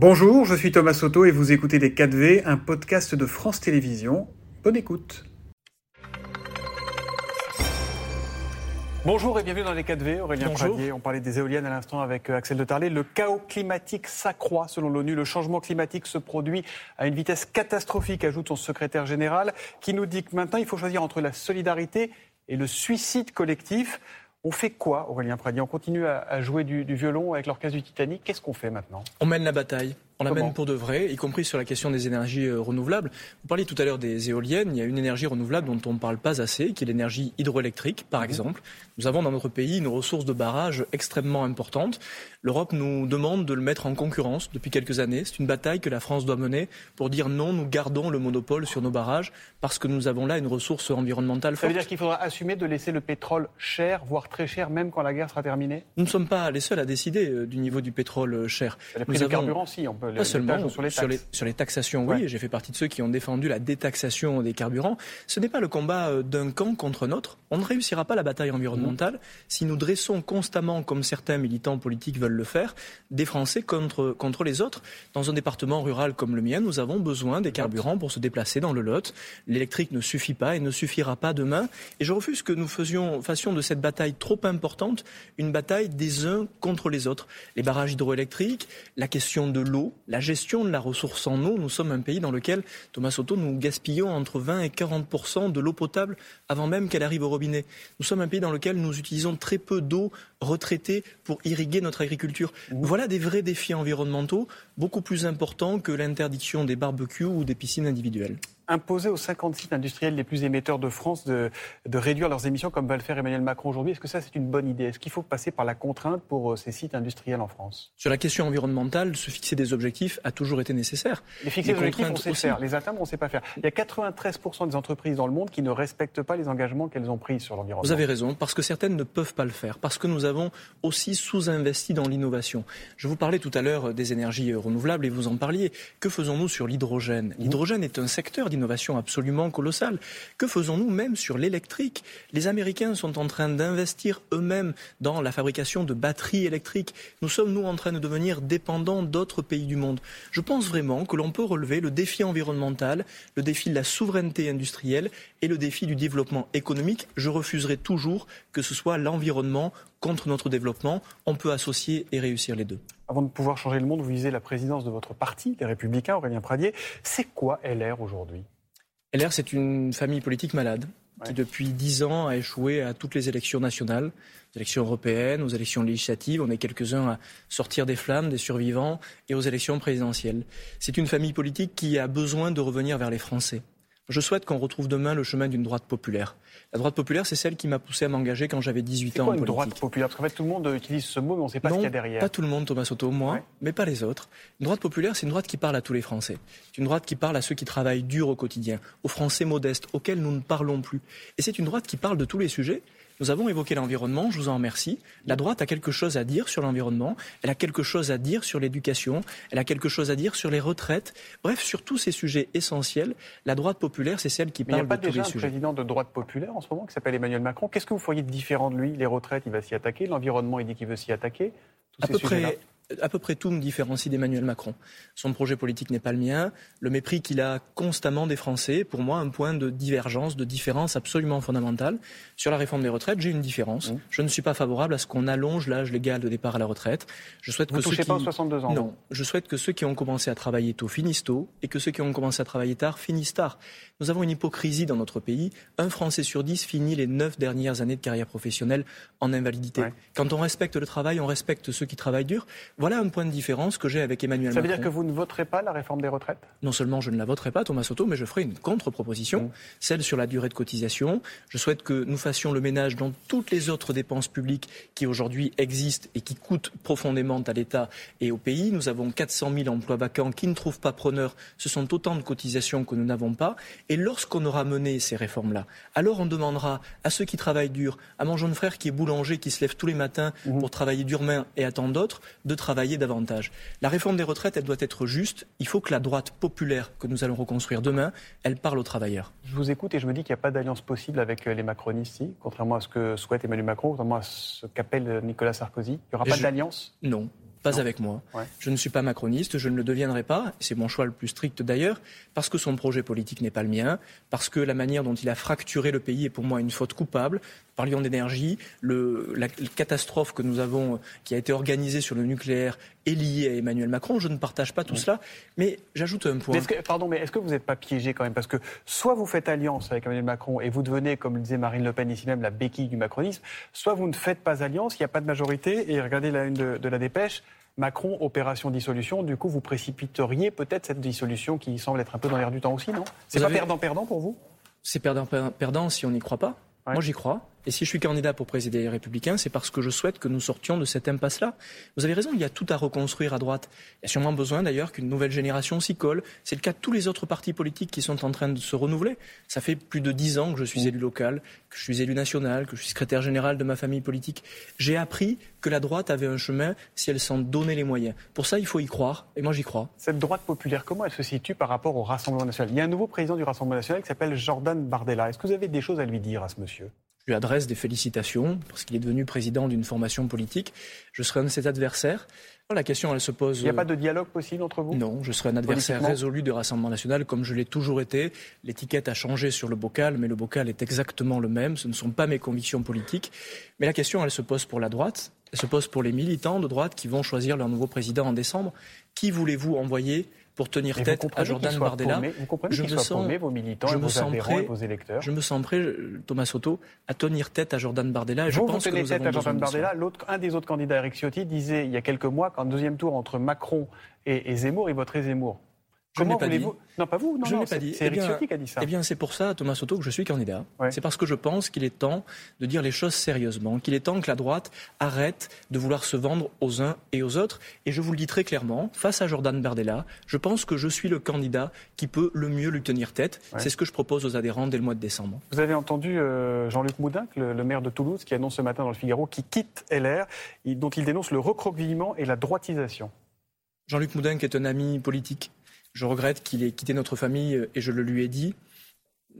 Bonjour, je suis Thomas Soto et vous écoutez Les 4V, un podcast de France Télévisions. Bonne écoute. Bonjour et bienvenue dans les 4V. Aurélien Pradier, on parlait des éoliennes à l'instant avec euh, Axel de Tarlet. Le chaos climatique s'accroît selon l'ONU. Le changement climatique se produit à une vitesse catastrophique, ajoute son secrétaire général, qui nous dit que maintenant il faut choisir entre la solidarité et le suicide collectif. On fait quoi, Aurélien Pradier? On continue à, jouer du, du violon avec l'orchestre du Titanic? Qu'est-ce qu'on fait maintenant? On mène la bataille. On la mène pour de vrai, y compris sur la question des énergies euh, renouvelables. Vous parliez tout à l'heure des éoliennes. Il y a une énergie renouvelable dont on ne parle pas assez, qui est l'énergie hydroélectrique, par mhm. exemple. Nous avons dans notre pays une ressource de barrage extrêmement importante. L'Europe nous demande de le mettre en concurrence depuis quelques années. C'est une bataille que la France doit mener pour dire non, nous gardons le monopole sur nos barrages parce que nous avons là une ressource environnementale forte. Ça veut dire qu'il faudra assumer de laisser le pétrole cher, voire très cher, même quand la guerre sera terminée? Nous ne sommes pas les seuls à décider euh, du niveau du pétrole euh, cher. Nous carburant, si, on peut pas seulement sur les, sur les, taxations, oui. J'ai fait partie de ceux qui ont défendu la détaxation des carburants. Ce n'est pas le combat euh, d'un camp contre un autre. On ne réussira pas la bataille environnementale mmh. si nous dressons constamment, comme certains militants politiques veulent le faire, des Français contre, contre les autres. Dans un département rural comme le mien, nous avons besoin des carburants pour se déplacer dans le Lot. L'électrique ne suffit pas et ne suffira pas demain. Et je refuse que nous faisions, fassions de cette bataille trop importante une bataille des uns contre les autres. Les barrages hydroélectriques, la question de l'eau, la gestion de la ressource en eau. Nous sommes un pays dans lequel, Thomas Soto, nous gaspillons entre 20 et 40 de l'eau potable avant même qu'elle arrive au robinet. Nous sommes un pays dans lequel nous utilisons très peu d'eau retraitée pour irriguer notre agriculture. Voilà des vrais défis environnementaux beaucoup plus importants que l'interdiction des barbecues ou des piscines individuelles imposer aux 50 sites industriels les plus émetteurs de France de, réduire leurs émissions comme va le faire Emmanuel Macron aujourd'hui. Est-ce que ça, c'est une bonne idée? Est-ce qu'il faut passer par la contrainte pour euh, ces sites industriels en France? Sur la question environnementale, se fixer des objectifs a toujours été nécessaire. Les fixer des objectifs, on sait faire. Les atteindre, on ne sait pas faire. Il y a 93% des entreprises dans le monde qui ne respectent pas les engagements qu'elles ont pris sur l'environnement. Vous avez raison, parce que certaines ne peuvent pas le faire, parce que nous avons aussi sous-investi dans l'innovation. Je vous parlais tout à l'heure des énergies renouvelables et vous en parliez. Que faisons-nous sur l'hydrogène? L'hydrogène est un secteur innovation absolument colossale. Que faisons-nous même sur l'électrique? Les Américains sont en train d'investir eux-mêmes dans la fabrication de batteries électriques. Nous sommes, nous, en train de devenir dépendants d'autres pays du monde. Je pense vraiment que l'on peut relever le défi environnemental, le défi de la souveraineté industrielle et le défi du développement économique. Je refuserai toujours que ce soit l'environnement contre notre développement. On peut associer et réussir les deux. Avant de pouvoir changer le monde, vous visez la présidence de votre parti, les Républicains, Aurélien Pradier. C'est quoi LR aujourd'hui? LR, c'est une famille politique malade qui, depuis dix ans, a échoué à toutes les élections nationales, aux élections européennes, aux élections législatives. On est quelques-uns à sortir des flammes, des survivants, et aux élections présidentielles. C'est une famille politique qui a besoin de revenir vers les Français. Je souhaite qu'on retrouve demain le chemin d'une droite populaire. La droite populaire, c'est celle qui m'a poussé à m'engager quand j'avais 18 ans quoi, en une droite populaire? Parce qu'en fait, tout le monde utilise ce mot, mais on ne sait pas ce qu'il y a derrière. Pas tout le monde, Thomas Soto, moi, mais pas les autres. Une droite populaire, c'est une droite qui parle à tous les Français. C'est une droite qui parle à ceux qui travaillent dur au quotidien, aux Français modestes, auxquels nous ne parlons plus. Et c'est une droite qui parle de tous les sujets nous avons évoqué l'environnement, je vous en remercie. La droite a quelque chose à dire sur l'environnement, elle a quelque chose à dire sur l'éducation, elle a quelque chose à dire sur les retraites. Bref, sur tous ces sujets essentiels, la droite populaire, c'est celle qui parle de tous les sujets. Il n'y a pas déjà un président de droite populaire en ce moment qui s'appelle Emmanuel Macron. Qu'est-ce que vous feriez de différent de lui? Les retraites, il va s'y attaquer. L'environnement, il dit qu'il veut s'y attaquer. à peu près à peu près tout me différencie d'Emmanuel Macron. Son projet politique n'est pas le mien. Le mépris qu'il a constamment des Français, pour moi, un point de divergence, de différence absolument fondamentale. Sur la réforme des retraites, j'ai une différence. Mmh. Je ne suis pas favorable à ce qu'on allonge l'âge légal de départ à la retraite. Je souhaite Vous que touchez ceux pas qui... 62 ans Non. Je souhaite que ceux qui ont commencé à travailler tôt finissent tôt et que ceux qui ont commencé à travailler tard finissent tard. Nous avons une hypocrisie dans notre pays. Un Français sur dix finit les neuf dernières années de carrière professionnelle en invalidité. Quand on respecte le travail, on respecte ceux qui travaillent dur. Voilà un point de différence que j'ai avec Emmanuel Macron. Ça veut dire que vous ne voterez pas la réforme des retraites? Non seulement je ne la voterai pas, Thomas Soto, mais je ferai une contre-proposition, mmh. celle sur la durée de cotisation. Je souhaite que nous fassions le ménage dans toutes les autres dépenses publiques qui aujourd'hui existent et qui coûtent profondément à l'État et au pays. Nous avons 400 000 emplois vacants qui ne trouvent pas preneur. Ce sont autant de cotisations que nous n'avons pas. Et lorsqu'on aura mené ces réformes-là, alors on demandera à ceux qui travaillent dur, à mon jeune frère qui est boulanger, qui se lève tous les matins mmh. pour travailler durement et à tant d'autres, de travailler davantage la réforme des retraites, elle doit être juste. Il faut que la droite populaire que nous allons reconstruire demain, elle parle aux travailleurs. Je vous écoute et je me dis qu'il n'y a pas d'alliance possible avec euh, les macronistes ici, contrairement à ce que souhaite Emmanuel Macron, contrairement à ce qu'appelle Nicolas Sarkozy. Il n'y aura pas d'alliance? Non. Pas avec moi. Je ne suis pas macroniste, je ne le deviendrai pas, c'est mon choix le plus strict d'ailleurs, parce que son projet politique n'est pas le mien, parce que la manière dont il a fracturé le pays est pour moi une faute coupable. Parlions d'énergie, la, catastrophe que nous avons, qui a été organisée sur le nucléaire, est liée à Emmanuel Macron. Je ne partage pas tout cela, mais j'ajoute un point. pardon, mais est-ce que vous n'êtes pas piégé quand même? Parce que soit vous faites alliance avec Emmanuel Macron et vous devenez, comme le disait Marine Le Pen ici même, la béquille du macronisme, soit vous ne faites pas alliance, il n'y a pas de majorité, et regardez la une de la dépêche, Macron, opération dissolution. Du coup, vous précipiteriez peut-être cette dissolution qui semble être un peu dans l'air du temps aussi, non? C'est pas perdant-perdant pour vous? C'est perdant-perdant si on n'y croit pas. Moi, j'y crois. Et si je suis candidat pour présider les Républicains, c'est parce que je souhaite que nous sortions de cette impasse-là. Vous avez raison, il y a tout à reconstruire à droite. Il y a sûrement besoin d'ailleurs qu'une nouvelle génération s'y colle. C'est le cas de tous les autres partis politiques qui sont en train de se renouveler. Ça fait plus de dix ans que je suis élu local, que je suis élu national, que je suis secrétaire général de ma famille politique. J'ai appris que la droite avait un chemin si elle s'en donnait les moyens. Pour ça, il faut y croire, et moi j'y crois. Cette droite populaire, comment elle se situe par rapport au Rassemblement national Il y a un nouveau président du Rassemblement national qui s'appelle Jordan Bardella. Est-ce que vous avez des choses à lui dire à ce monsieur? Lui adresse des félicitations parce qu'il est devenu président d'une formation politique. Je serai un de ses adversaires. La question, elle se pose. Il n'y a pas de dialogue possible entre vous? Non, je serai un adversaire résolu du Rassemblement national, comme je l'ai toujours été. L'étiquette a changé sur le bocal, mais le bocal est exactement le même. Ce ne sont pas mes convictions politiques. Mais la question, elle se pose pour la droite. Elle se pose pour les militants de droite qui vont choisir leur nouveau président en décembre. Qui voulez-vous envoyer pour tenir tête à Jordan Bardella. vous comprenez je me sens, vos militants, je me sens prêt, vos électeurs. Je me sens prêt, Thomas Soto, à tenir tête à Jordan Bardella. Et je pense vous tenez que tête à Jordan Bardella. Un des autres candidats, Eric Ciotti, disait il y a quelques mois qu'en deuxième tour entre Macron et, et Zemmour, il voterait Zemmour. Comment voulez-vous Non, pas vous. Non, je ne l'ai pas dit. C'est Eric Ciotti qui a dit ça. Eh bien, c'est pour ça, Thomas Soto, que je suis candidat. C'est parce que je pense qu'il est temps de dire les choses sérieusement, qu'il est temps que la droite arrête de vouloir se vendre aux uns et aux autres. Et je vous le dis très clairement, face à Jordan Bardella, je pense que je suis le candidat qui peut le mieux lui tenir tête. C'est ce que je propose aux adhérents dès le mois de décembre. Vous avez entendu euh, Jean-Luc Moudin, le, le, maire de Toulouse, qui annonce ce matin dans le Figaro qu'il quitte LR, dont il dénonce le recroquevillement et la droitisation. Jean-Luc Moudin, qui est un ami politique, je regrette qu'il ait quitté notre famille euh, et je le lui ai dit.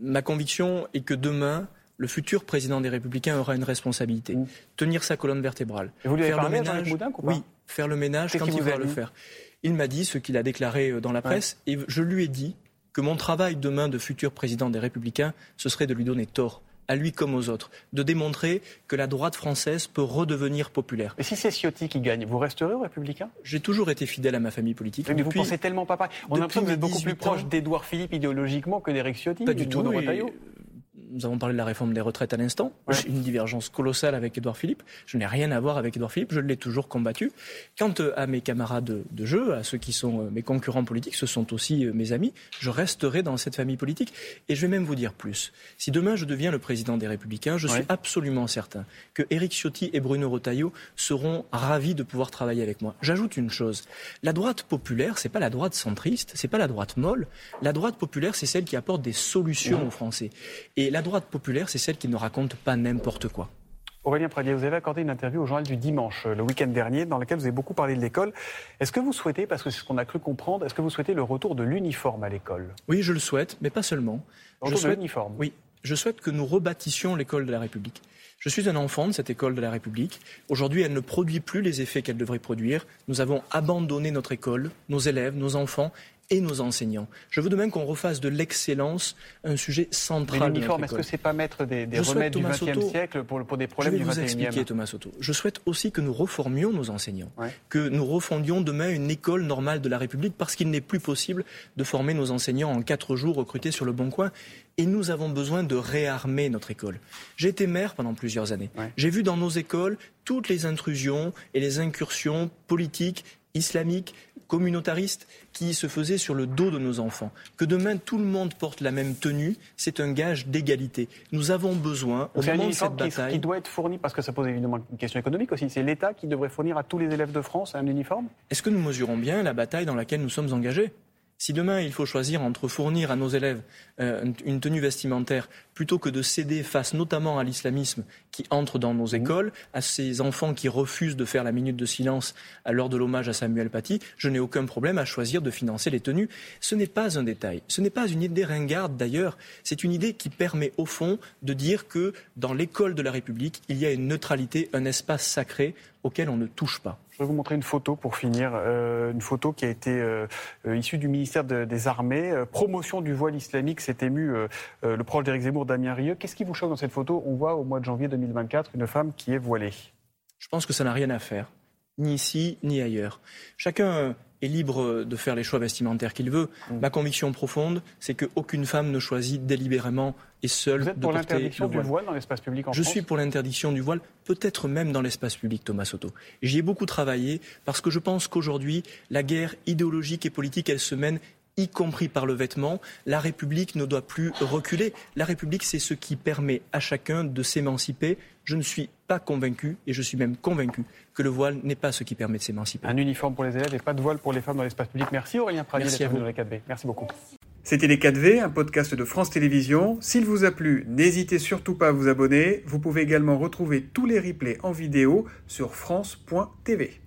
Ma conviction est que demain, le futur président des Républicains aura une responsabilité. Tenir sa colonne vertébrale. vous lui avez faire parlé le ménage, Oui, faire le ménage quand il va le faire. Il m'a dit ce qu'il a déclaré euh, dans la presse et je lui ai dit que mon travail demain de futur président des Républicains, ce serait de lui donner tort à lui comme aux autres, de démontrer que la droite française peut redevenir populaire. Et si c'est Ciotti qui gagne, vous resterez aux Républicains J'ai toujours été fidèle à ma famille politique. Mais vous pensez tellement pas pareil. On a l'impression que vous êtes beaucoup plus proche d'Édouard Philippe idéologiquement que d'Éric Ciotti. Pas du tout nous avons parlé de la réforme des retraites à l'instant. J'ai une divergence colossale avec Édouard Philippe. Je n'ai rien à voir avec Édouard Philippe. Je l'ai toujours combattu. Quant euh, à mes camarades de jeu, à ceux qui sont euh, mes concurrents politiques, ce sont aussi euh, mes amis. Je resterai dans cette famille politique. Et je vais même vous dire plus. Si demain je deviens le président des Républicains, je suis absolument certain que Éric Ciotti et Bruno Retailleau seront ravis de pouvoir travailler avec moi. J'ajoute une chose. La droite populaire, c'est pas la droite centriste, c'est pas la droite molle. La droite populaire, c'est celle qui apporte des solutions aux Français. Et la droite populaire, c'est celle qui ne raconte pas n'importe quoi. Aurélien Pradier, vous avez accordé une interview au journal du dimanche, euh, le week-end dernier, dans laquelle vous avez beaucoup parlé de l'école. Est-ce que vous souhaitez, parce que c'est ce qu'on a cru comprendre, est-ce que vous souhaitez le retour de l'uniforme à l'école? Oui, je le souhaite, mais pas seulement. Le je souhaite, l'uniforme Oui, je souhaite que nous rebâtissions l'école de la République. Je suis un enfant de cette école de la République. Aujourd'hui, elle ne produit plus les effets qu'elle devrait produire. Nous avons abandonné notre école, nos élèves, nos enfants et nos enseignants. Je veux demain qu'on refasse de l'excellence un sujet central. Mais l'uniforme, est-ce que c'est pas mettre des, des remèdes du XXe siècle pour, pour, des problèmes du XXIe Je vais vous expliquer, Thomas Soto. Je souhaite aussi que nous reformions nos enseignants, que nous refondions demain une école normale de la République, parce qu'il n'est plus possible de former nos enseignants en quatre jours recrutés sur le Bon Coin. Et nous avons besoin de réarmer notre école. J'ai été maire pendant plusieurs années. J'ai vu dans nos écoles toutes les intrusions et les incursions politiques, islamiques, communautariste qui se faisait sur le dos de nos enfants. Que demain tout le monde porte la même tenue, c'est un gage d'égalité. Nous avons besoin, au moment de cette bataille, qui doit être fourni parce que ça pose évidemment une question économique aussi. C'est l'État qui devrait fournir à tous les élèves de France un uniforme? Est-ce que nous mesurons bien la bataille dans laquelle nous sommes engagés? Si demain il faut choisir entre fournir à nos élèves euh, une tenue vestimentaire plutôt que de céder face notamment à l'islamisme qui entre dans nos mmh. écoles, à ces enfants qui refusent de faire la minute de silence à l'heure de l'hommage à Samuel Paty, je n'ai aucun problème à choisir de financer les tenues. Ce n'est pas un détail. Ce n'est pas une idée ringarde d'ailleurs. C'est une idée qui permet au fond de dire que dans l'école de la République, il y a une neutralité, un espace sacré auquel on ne touche pas. Je vais vous montrer une photo pour finir, euh, une photo qui a été euh, euh, issue du ministère des Armées. promotion du voile islamique, s'est ému le proche d'Éric Zemmour, Damien Rieu. Qu'est-ce qui vous choque dans cette photo? On voit au mois de janvier 2024 une femme qui est voilée. Je pense que ça n'a rien à faire, ni ici ni ailleurs. Chacun est libre de faire les choix vestimentaires qu'il veut. Mm. Ma conviction profonde, c'est qu'aucune femme ne choisit délibérément et seule Vous êtes pour l'interdiction du voile dans l'espace public en Je France suis pour l'interdiction du voile, peut-être même dans l'espace public, Thomas Soto. J'y ai beaucoup travaillé parce que je pense qu'aujourd'hui, la guerre idéologique et politique, elle se mène y compris par le vêtement. La République ne doit plus reculer. La République, c'est ce qui permet à chacun de s'émanciper. Je ne suis pas convaincu, et je suis même convaincu, que le voile n'est pas ce qui permet de s'émanciper. Un uniforme pour les élèves et pas de voile pour les femmes dans l'espace public. Merci Aurélien Pradier d'être venu dans les 4V. Merci beaucoup. C'était Les 4V, un podcast de France Télévisions. S'il vous a plu, n'hésitez surtout pas à vous abonner. Vous pouvez également retrouver tous les replays en vidéo sur France.tv.